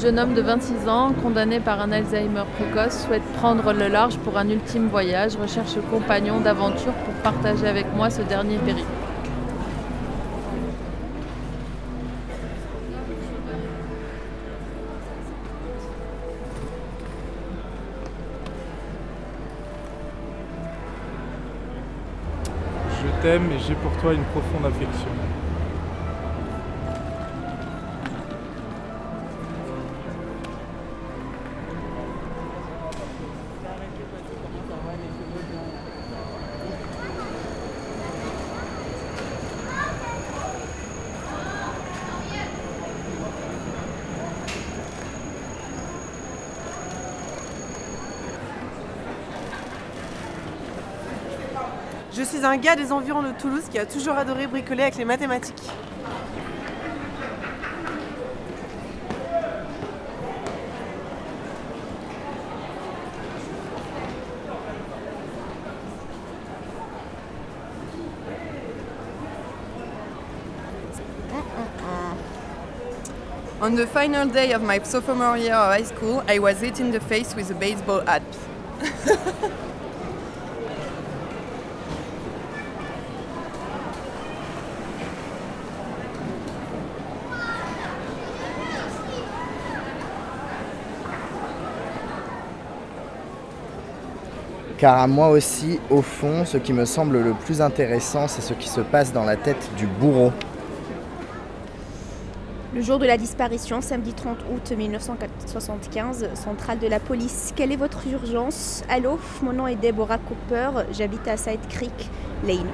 Jeune homme de 26 ans, condamné par un Alzheimer précoce, souhaite prendre le large pour un ultime voyage, recherche compagnon d'aventure pour partager avec moi ce dernier périple. Je t'aime et j'ai pour toi une profonde affection. Je suis un gars des environs de Toulouse qui a toujours adoré bricoler avec les mathématiques. On the final day of my sophomore year of high school, I was hit in the face with a baseball hat. Car à moi aussi, au fond, ce qui me semble le plus intéressant, c'est ce qui se passe dans la tête du bourreau. Le jour de la disparition, samedi 30 août 1975, centrale de la police. Quelle est votre urgence? Allô, mon nom est Deborah Cooper, j'habite à Side Creek Lane.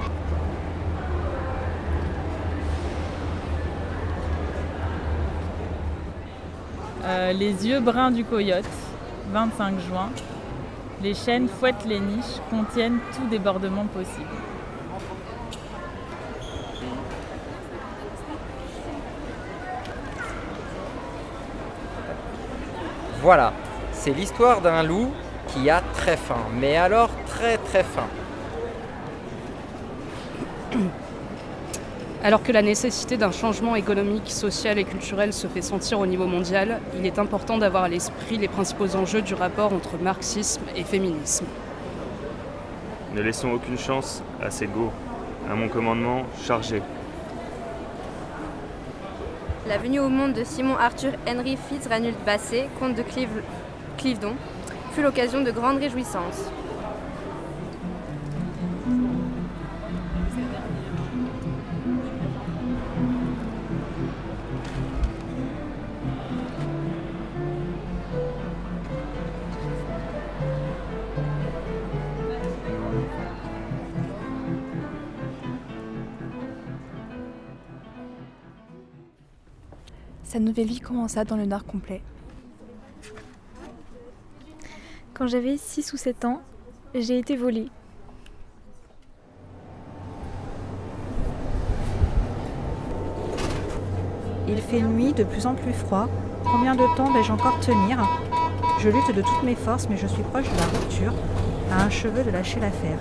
Euh, les yeux bruns du coyote, 25 juin. Les chaînes fouettent les niches, contiennent tout débordement possible. Voilà, c'est l'histoire d'un loup qui a très faim, mais alors très très faim. Alors que la nécessité d'un changement économique, social et culturel se fait sentir au niveau mondial, il est important d'avoir à l'esprit les principaux enjeux du rapport entre marxisme et féminisme. Ne laissons aucune chance à ces go. À mon commandement, chargé. La venue au monde de Simon Arthur Henry Fitz-Ranult Basset, comte de Clive- Clivedon, fut l'occasion de grandes réjouissances. Sa nouvelle vie commença dans le noir complet. Quand j'avais 6 ou 7 ans, j'ai été volée. Il fait nuit, de plus en plus froid. Combien de temps vais-je encore tenir? Je lutte de toutes mes forces, mais je suis proche de la rupture, à un cheveu de lâcher l'affaire.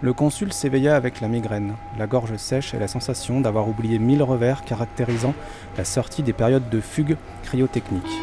Le consul s'éveilla avec la migraine, la gorge sèche et la sensation d'avoir oublié mille revers caractérisant la sortie des périodes de fugue cryotechnique.